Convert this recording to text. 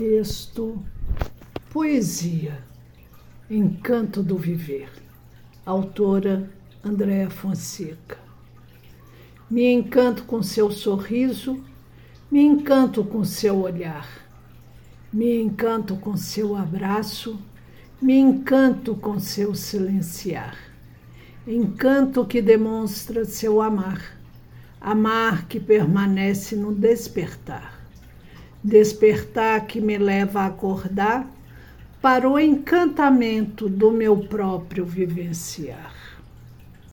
Texto Poesia Encanto do Viver Autora Andréa Fonseca. Me encanto com seu sorriso, me encanto com seu olhar, me encanto com seu abraço, me encanto com seu silenciar. Encanto que demonstra seu amar, amar que permanece no despertar despertar que me leva a acordar para o encantamento do meu próprio vivenciar.